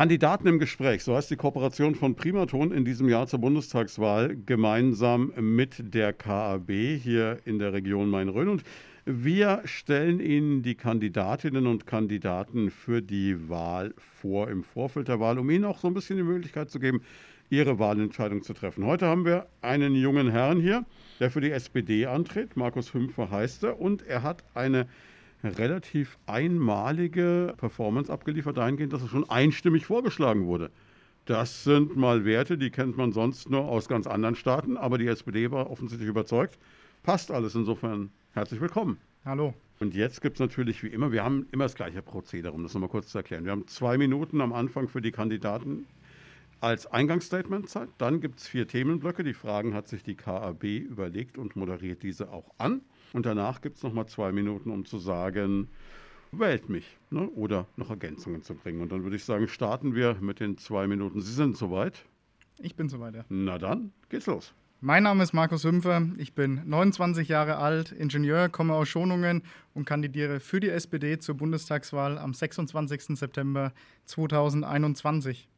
Kandidaten im Gespräch, so heißt die Kooperation von Primaton in diesem Jahr zur Bundestagswahl gemeinsam mit der KAB hier in der Region Main-Rhön. Und wir stellen Ihnen die Kandidatinnen und Kandidaten für die Wahl vor, im Vorfeld der Wahl, um Ihnen auch so ein bisschen die Möglichkeit zu geben, Ihre Wahlentscheidung zu treffen. Heute haben wir einen jungen Herrn hier, der für die SPD antritt. Markus Hümpfer heißt er und er hat eine relativ einmalige Performance abgeliefert, dahingehend, dass er schon einstimmig vorgeschlagen wurde. Das sind mal Werte, die kennt man sonst nur aus ganz anderen Staaten, aber die SPD war offensichtlich überzeugt. Passt alles insofern. Herzlich willkommen. Hallo. Und jetzt gibt es natürlich wie immer, wir haben immer das gleiche Prozedere, um das nochmal kurz zu erklären. Wir haben zwei Minuten am Anfang für die Kandidaten als Eingangsstatement Zeit. Dann gibt es vier Themenblöcke. Die Fragen hat sich die KAB überlegt und moderiert diese auch an. Und danach gibt es nochmal zwei Minuten, um zu sagen, wählt mich ne? oder noch Ergänzungen zu bringen. Und dann würde ich sagen, starten wir mit den zwei Minuten. Sie sind soweit? Ich bin soweit, ja. Na dann, geht's los. Mein Name ist Markus Hümpfer, ich bin 29 Jahre alt, Ingenieur, komme aus Schonungen und kandidiere für die SPD zur Bundestagswahl am 26. September 2021.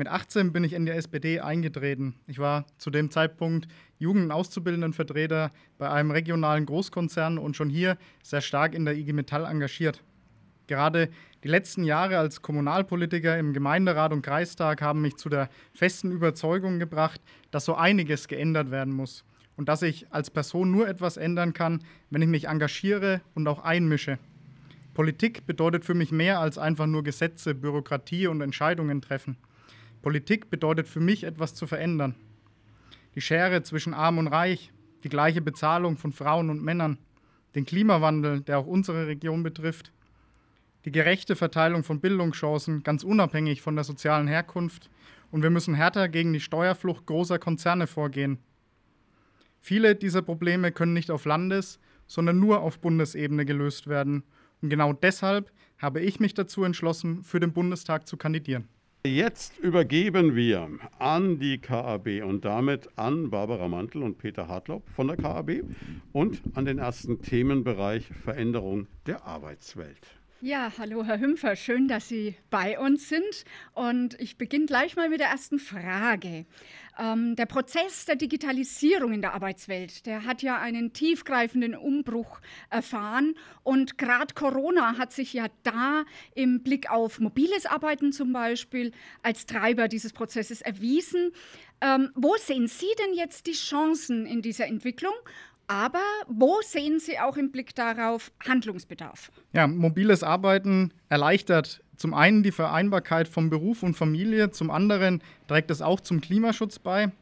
Mit 18 bin ich in die SPD eingetreten. Ich war zu dem Zeitpunkt Jugend- und Auszubildendenvertreter bei einem regionalen Großkonzern und schon hier sehr stark in der IG Metall engagiert. Gerade die letzten Jahre als Kommunalpolitiker im Gemeinderat und Kreistag haben mich zu der festen Überzeugung gebracht, dass so einiges geändert werden muss und dass ich als Person nur etwas ändern kann, wenn ich mich engagiere und auch einmische. Politik bedeutet für mich mehr als einfach nur Gesetze, Bürokratie und Entscheidungen treffen. Politik bedeutet für mich etwas zu verändern. Die Schere zwischen Arm und Reich, die gleiche Bezahlung von Frauen und Männern, den Klimawandel, der auch unsere Region betrifft, die gerechte Verteilung von Bildungschancen, ganz unabhängig von der sozialen Herkunft, und wir müssen härter gegen die Steuerflucht großer Konzerne vorgehen. Viele dieser Probleme können nicht auf Landes-, sondern nur auf Bundesebene gelöst werden. Und genau deshalb habe ich mich dazu entschlossen, für den Bundestag zu kandidieren. Jetzt übergeben wir an die KAB und damit an Barbara Mantel und Peter Hartlaub von der KAB und an den ersten Themenbereich Veränderung der Arbeitswelt. Ja, hallo Herr Hümpfer, schön, dass Sie bei uns sind. Und ich beginne gleich mal mit der ersten Frage. Ähm, der Prozess der Digitalisierung in der Arbeitswelt, der hat ja einen tiefgreifenden Umbruch erfahren. Und gerade Corona hat sich ja da im Blick auf mobiles Arbeiten zum Beispiel als Treiber dieses Prozesses erwiesen. Ähm, wo sehen Sie denn jetzt die Chancen in dieser Entwicklung? Aber wo sehen Sie auch im Blick darauf Handlungsbedarf? Ja, mobiles Arbeiten erleichtert zum einen die Vereinbarkeit von Beruf und Familie, zum anderen trägt es auch zum Klimaschutz bei.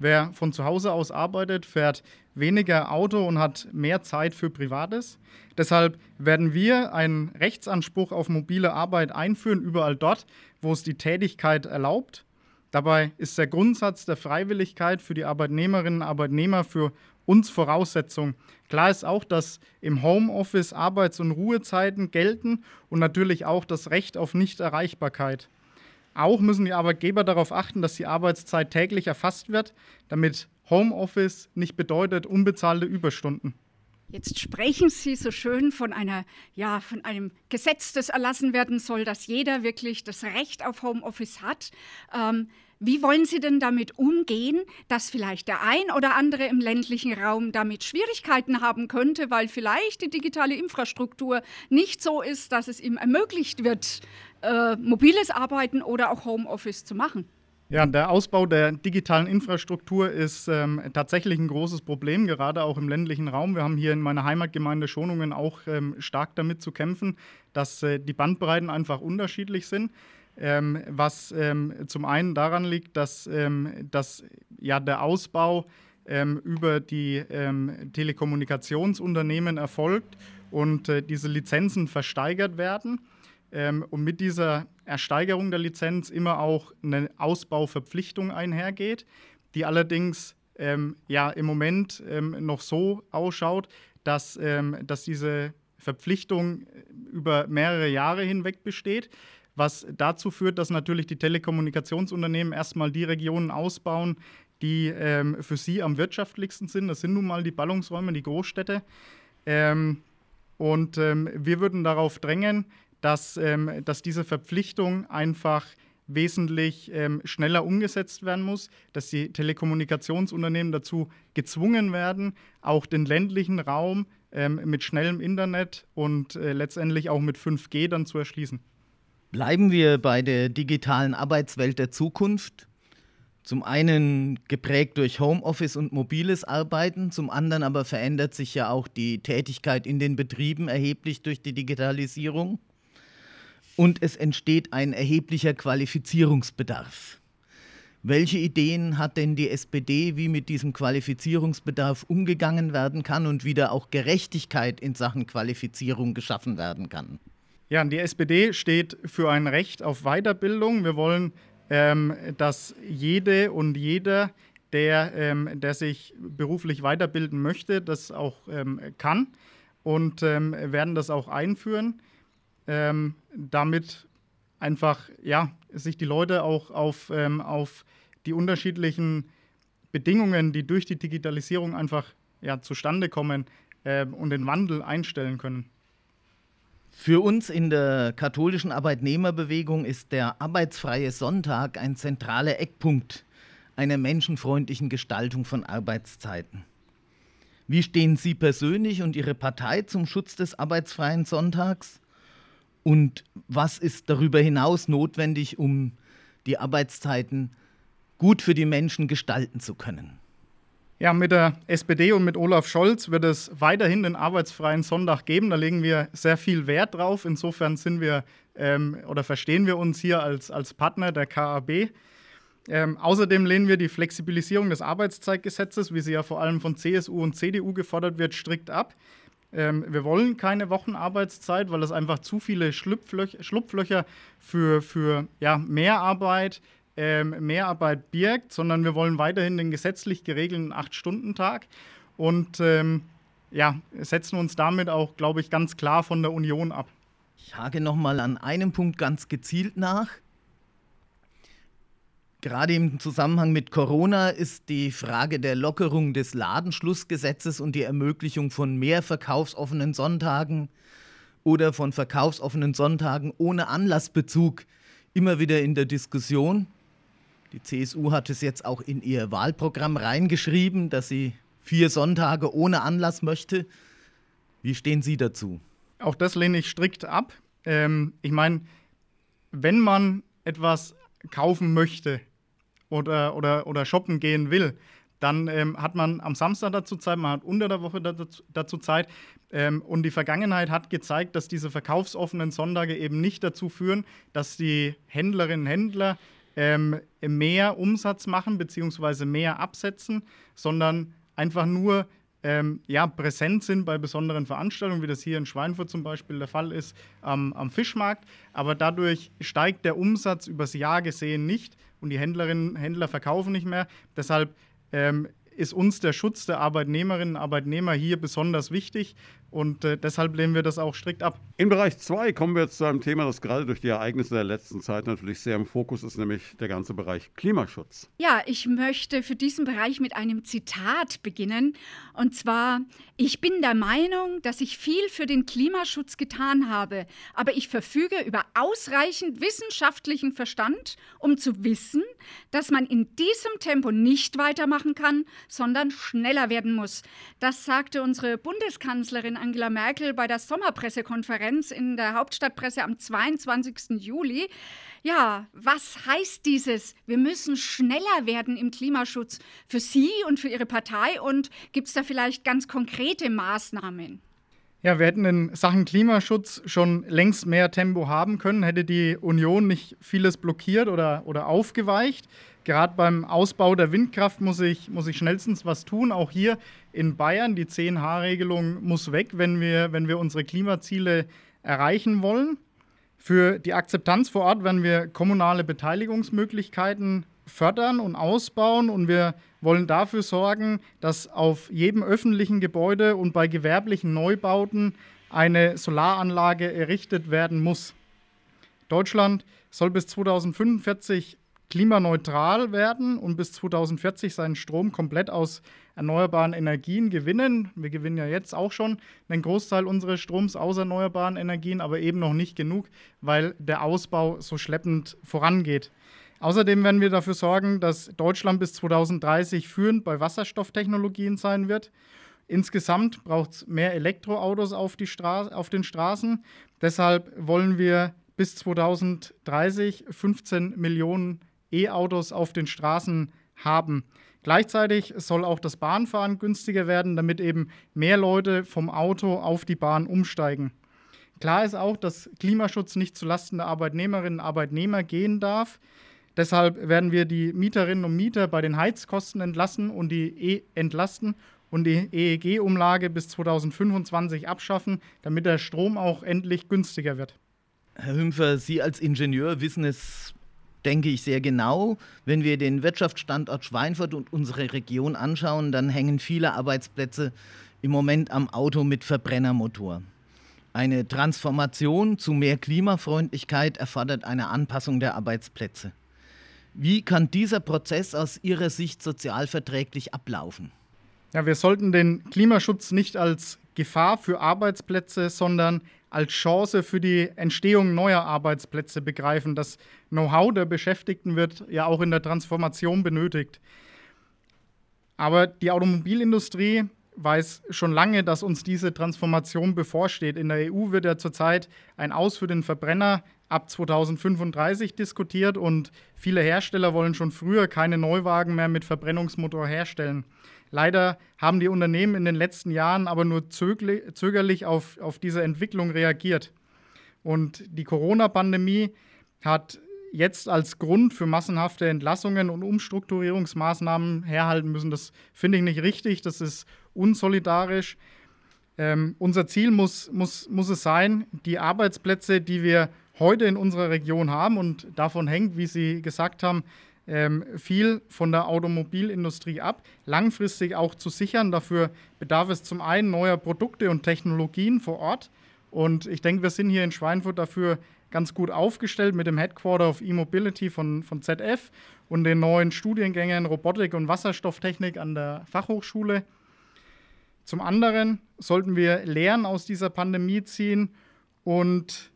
Wer von zu Hause aus arbeitet, fährt weniger Auto und hat mehr Zeit für Privates. Deshalb werden wir einen Rechtsanspruch auf mobile Arbeit einführen, überall dort, wo es die Tätigkeit erlaubt. Dabei ist der Grundsatz der Freiwilligkeit für die Arbeitnehmerinnen und Arbeitnehmer für uns Voraussetzung. Klar ist auch, dass im Homeoffice Arbeits- und Ruhezeiten gelten und natürlich auch das Recht auf Nichterreichbarkeit. Auch müssen die Arbeitgeber darauf achten, dass die Arbeitszeit täglich erfasst wird, damit Homeoffice nicht bedeutet unbezahlte Überstunden. Jetzt sprechen Sie so schön von einer, ja, von einem Gesetz, das erlassen werden soll, dass jeder wirklich das Recht auf Homeoffice hat. Ähm, wie wollen Sie denn damit umgehen, dass vielleicht der ein oder andere im ländlichen Raum damit Schwierigkeiten haben könnte, weil vielleicht die digitale Infrastruktur nicht so ist, dass es ihm ermöglicht wird, äh, mobiles Arbeiten oder auch Homeoffice zu machen? Ja, der Ausbau der digitalen Infrastruktur ist ähm, tatsächlich ein großes Problem, gerade auch im ländlichen Raum. Wir haben hier in meiner Heimatgemeinde Schonungen auch ähm, stark damit zu kämpfen, dass äh, die Bandbreiten einfach unterschiedlich sind. Ähm, was ähm, zum einen daran liegt, dass, ähm, dass ja, der Ausbau ähm, über die ähm, Telekommunikationsunternehmen erfolgt und äh, diese Lizenzen versteigert werden ähm, und mit dieser Ersteigerung der Lizenz immer auch eine Ausbauverpflichtung einhergeht, die allerdings ja, im Moment noch so ausschaut, dass, dass diese Verpflichtung über mehrere Jahre hinweg besteht was dazu führt, dass natürlich die Telekommunikationsunternehmen erstmal die Regionen ausbauen, die ähm, für sie am wirtschaftlichsten sind. Das sind nun mal die Ballungsräume, die Großstädte. Ähm, und ähm, wir würden darauf drängen, dass, ähm, dass diese Verpflichtung einfach wesentlich ähm, schneller umgesetzt werden muss, dass die Telekommunikationsunternehmen dazu gezwungen werden, auch den ländlichen Raum ähm, mit schnellem Internet und äh, letztendlich auch mit 5G dann zu erschließen. Bleiben wir bei der digitalen Arbeitswelt der Zukunft. Zum einen geprägt durch Homeoffice und mobiles Arbeiten, zum anderen aber verändert sich ja auch die Tätigkeit in den Betrieben erheblich durch die Digitalisierung und es entsteht ein erheblicher Qualifizierungsbedarf. Welche Ideen hat denn die SPD, wie mit diesem Qualifizierungsbedarf umgegangen werden kann und wie da auch Gerechtigkeit in Sachen Qualifizierung geschaffen werden kann? Ja, die SPD steht für ein Recht auf Weiterbildung. Wir wollen, ähm, dass jede und jeder, der, ähm, der sich beruflich weiterbilden möchte, das auch ähm, kann und ähm, werden das auch einführen ähm, damit einfach ja, sich die Leute auch auf, ähm, auf die unterschiedlichen Bedingungen, die durch die Digitalisierung einfach ja, zustande kommen äh, und den Wandel einstellen können. Für uns in der katholischen Arbeitnehmerbewegung ist der arbeitsfreie Sonntag ein zentraler Eckpunkt einer menschenfreundlichen Gestaltung von Arbeitszeiten. Wie stehen Sie persönlich und Ihre Partei zum Schutz des arbeitsfreien Sonntags? Und was ist darüber hinaus notwendig, um die Arbeitszeiten gut für die Menschen gestalten zu können? Ja, mit der SPD und mit Olaf Scholz wird es weiterhin den arbeitsfreien Sonntag geben. Da legen wir sehr viel Wert drauf. Insofern sind wir ähm, oder verstehen wir uns hier als, als Partner der KAB. Ähm, außerdem lehnen wir die Flexibilisierung des Arbeitszeitgesetzes, wie sie ja vor allem von CSU und CDU gefordert wird, strikt ab. Ähm, wir wollen keine Wochenarbeitszeit, weil es einfach zu viele Schlupflöch Schlupflöcher für, für ja, Mehrarbeit, ähm, Mehrarbeit birgt, sondern wir wollen weiterhin den gesetzlich geregelten Acht-Stunden-Tag und ähm, ja, setzen uns damit auch, glaube ich, ganz klar von der Union ab. Ich hake nochmal an einem Punkt ganz gezielt nach. Gerade im Zusammenhang mit Corona ist die Frage der Lockerung des Ladenschlussgesetzes und die Ermöglichung von mehr verkaufsoffenen Sonntagen oder von verkaufsoffenen Sonntagen ohne Anlassbezug immer wieder in der Diskussion. Die CSU hat es jetzt auch in ihr Wahlprogramm reingeschrieben, dass sie vier Sonntage ohne Anlass möchte. Wie stehen Sie dazu? Auch das lehne ich strikt ab. Ähm, ich meine, wenn man etwas kaufen möchte, oder, oder, oder shoppen gehen will, dann ähm, hat man am Samstag dazu Zeit, man hat unter der Woche dazu, dazu Zeit. Ähm, und die Vergangenheit hat gezeigt, dass diese verkaufsoffenen Sonntage eben nicht dazu führen, dass die Händlerinnen und Händler ähm, mehr Umsatz machen bzw. mehr absetzen, sondern einfach nur ähm, ja, präsent sind bei besonderen Veranstaltungen, wie das hier in Schweinfurt zum Beispiel der Fall ist, ähm, am Fischmarkt. Aber dadurch steigt der Umsatz übers Jahr gesehen nicht und die Händlerinnen und Händler verkaufen nicht mehr. Deshalb ähm, ist uns der Schutz der Arbeitnehmerinnen und Arbeitnehmer hier besonders wichtig und äh, deshalb lehnen wir das auch strikt ab. In Bereich 2 kommen wir jetzt zu einem Thema, das gerade durch die Ereignisse der letzten Zeit natürlich sehr im Fokus ist, nämlich der ganze Bereich Klimaschutz. Ja, ich möchte für diesen Bereich mit einem Zitat beginnen. Und zwar, ich bin der Meinung, dass ich viel für den Klimaschutz getan habe, aber ich verfüge über ausreichend wissenschaftlichen Verstand, um zu wissen, dass man in diesem Tempo nicht weitermachen kann, sondern schneller werden muss. Das sagte unsere Bundeskanzlerin Angela Merkel bei der Sommerpressekonferenz in der Hauptstadtpresse am 22. Juli. Ja, was heißt dieses? Wir müssen schneller werden im Klimaschutz für Sie und für Ihre Partei und gibt es da vielleicht ganz konkrete Maßnahmen? Ja, wir hätten in Sachen Klimaschutz schon längst mehr Tempo haben können, hätte die Union nicht vieles blockiert oder, oder aufgeweicht. Gerade beim Ausbau der Windkraft muss ich, muss ich schnellstens was tun. Auch hier in Bayern, die 10H-Regelung muss weg, wenn wir, wenn wir unsere Klimaziele erreichen wollen. Für die Akzeptanz vor Ort werden wir kommunale Beteiligungsmöglichkeiten fördern und ausbauen und wir wollen dafür sorgen, dass auf jedem öffentlichen Gebäude und bei gewerblichen Neubauten eine Solaranlage errichtet werden muss. Deutschland soll bis 2045 klimaneutral werden und bis 2040 seinen Strom komplett aus erneuerbaren Energien gewinnen. Wir gewinnen ja jetzt auch schon einen Großteil unseres Stroms aus erneuerbaren Energien, aber eben noch nicht genug, weil der Ausbau so schleppend vorangeht. Außerdem werden wir dafür sorgen, dass Deutschland bis 2030 führend bei Wasserstofftechnologien sein wird. Insgesamt braucht es mehr Elektroautos auf, die auf den Straßen. Deshalb wollen wir bis 2030 15 Millionen E-Autos auf den Straßen haben. Gleichzeitig soll auch das Bahnfahren günstiger werden, damit eben mehr Leute vom Auto auf die Bahn umsteigen. Klar ist auch, dass Klimaschutz nicht zulasten der Arbeitnehmerinnen und Arbeitnehmer gehen darf. Deshalb werden wir die Mieterinnen und Mieter bei den Heizkosten entlassen und die e entlasten und die EEG-Umlage bis 2025 abschaffen, damit der Strom auch endlich günstiger wird. Herr Hümpfer, Sie als Ingenieur wissen es, denke ich, sehr genau. Wenn wir den Wirtschaftsstandort Schweinfurt und unsere Region anschauen, dann hängen viele Arbeitsplätze im Moment am Auto mit Verbrennermotor. Eine Transformation zu mehr Klimafreundlichkeit erfordert eine Anpassung der Arbeitsplätze. Wie kann dieser Prozess aus Ihrer Sicht sozialverträglich ablaufen? Ja, wir sollten den Klimaschutz nicht als Gefahr für Arbeitsplätze, sondern als Chance für die Entstehung neuer Arbeitsplätze begreifen. Das Know-how der Beschäftigten wird ja auch in der Transformation benötigt. Aber die Automobilindustrie weiß schon lange, dass uns diese Transformation bevorsteht. In der EU wird ja zurzeit ein Aus für den Verbrenner ab 2035 diskutiert und viele Hersteller wollen schon früher keine Neuwagen mehr mit Verbrennungsmotor herstellen. Leider haben die Unternehmen in den letzten Jahren aber nur zögerlich auf, auf diese Entwicklung reagiert. Und die Corona-Pandemie hat jetzt als Grund für massenhafte Entlassungen und Umstrukturierungsmaßnahmen herhalten müssen. Das finde ich nicht richtig, das ist unsolidarisch. Ähm, unser Ziel muss, muss, muss es sein, die Arbeitsplätze, die wir heute in unserer Region haben und davon hängt, wie Sie gesagt haben, ähm, viel von der Automobilindustrie ab, langfristig auch zu sichern. Dafür bedarf es zum einen neuer Produkte und Technologien vor Ort. Und ich denke, wir sind hier in Schweinfurt dafür ganz gut aufgestellt mit dem Headquarter of E-Mobility von, von ZF und den neuen Studiengängen Robotik und Wasserstofftechnik an der Fachhochschule. Zum anderen sollten wir Lehren aus dieser Pandemie ziehen und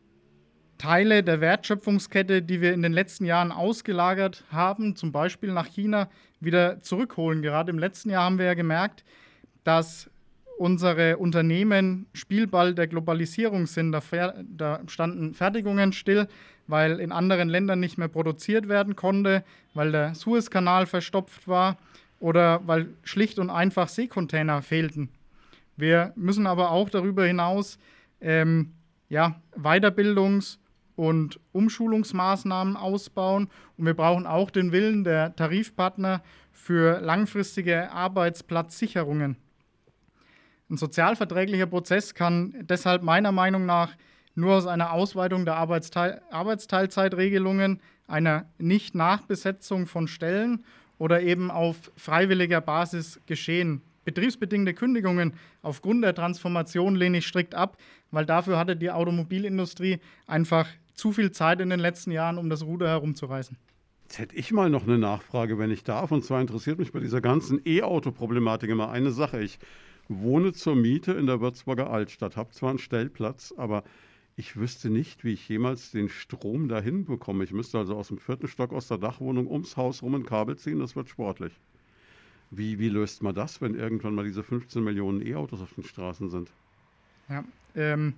Teile der Wertschöpfungskette, die wir in den letzten Jahren ausgelagert haben, zum Beispiel nach China, wieder zurückholen. Gerade im letzten Jahr haben wir ja gemerkt, dass unsere Unternehmen Spielball der Globalisierung sind. Da, da, standen Fertigungen still, weil in anderen Ländern nicht mehr produziert werden konnte, weil der Suezkanal verstopft war oder weil schlicht und einfach Seekontainer fehlten. Wir müssen aber auch darüber hinaus ähm, ja, Weiterbildungs- und Umschulungsmaßnahmen ausbauen. Und wir brauchen auch den Willen der Tarifpartner für langfristige Arbeitsplatzsicherungen. Ein sozialverträglicher Prozess kann deshalb meiner Meinung nach nur aus einer Ausweitung der Arbeitsteil Arbeitsteilzeitregelungen, einer Nicht-Nachbesetzung von Stellen oder eben auf freiwilliger Basis geschehen. Betriebsbedingte Kündigungen aufgrund der Transformation lehne ich strikt ab, weil dafür hatte die Automobilindustrie einfach zu viel Zeit in den letzten Jahren, um das Ruder herumzureißen. Jetzt hätte ich mal noch eine Nachfrage, wenn ich darf. Und zwar interessiert mich bei dieser ganzen E-Auto-Problematik immer eine Sache. Ich wohne zur Miete in der Würzburger Altstadt, habe zwar einen Stellplatz, aber ich wüsste nicht, wie ich jemals den Strom dahin bekomme. Ich müsste also aus dem vierten Stock aus der Dachwohnung ums Haus rum ein Kabel ziehen, das wird sportlich. Wie, wie löst man das, wenn irgendwann mal diese 15 Millionen E-Autos auf den Straßen sind? Ja, ähm,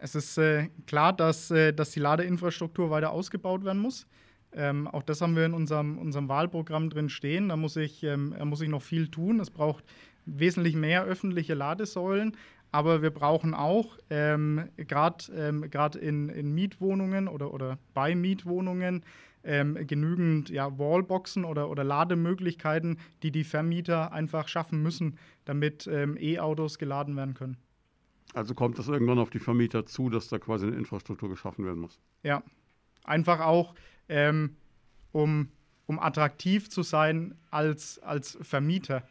es ist äh, klar, dass, äh, dass die Ladeinfrastruktur weiter ausgebaut werden muss. Ähm, auch das haben wir in unserem, unserem Wahlprogramm drin stehen. Da muss ich, ähm, da muss ich noch viel tun. Es braucht wesentlich mehr öffentliche Ladesäulen. Aber wir brauchen auch, ähm, gerade ähm, in, in Mietwohnungen oder, oder bei Mietwohnungen, ähm, genügend ja, Wallboxen oder, oder Lademöglichkeiten, die die Vermieter einfach schaffen müssen, damit ähm, E-Autos geladen werden können. Also kommt das irgendwann auf die Vermieter zu, dass da quasi eine Infrastruktur geschaffen werden muss? Ja, einfach auch, ähm, um, um attraktiv zu sein als, als Vermieter,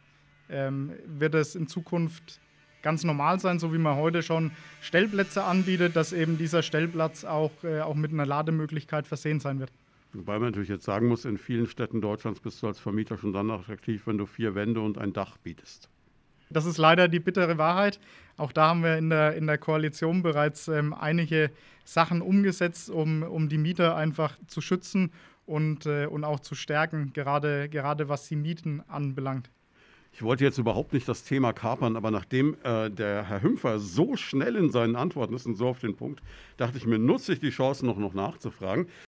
ähm, wird es in Zukunft ganz normal sein, so wie man heute schon Stellplätze anbietet, dass eben dieser Stellplatz auch, äh, auch mit einer Lademöglichkeit versehen sein wird. Wobei man natürlich jetzt sagen muss, in vielen Städten Deutschlands bist du als Vermieter schon dann attraktiv, wenn du vier Wände und ein Dach bietest. Das ist leider die bittere Wahrheit. Auch da haben wir in der, in der Koalition bereits ähm, einige Sachen umgesetzt, um, um die Mieter einfach zu schützen und, äh, und auch zu stärken, gerade, gerade was die Mieten anbelangt. Ich wollte jetzt überhaupt nicht das Thema kapern, aber nachdem äh, der Herr Hümpfer so schnell in seinen Antworten ist und so auf den Punkt, dachte ich mir, nutze ich die Chance noch, noch nachzufragen.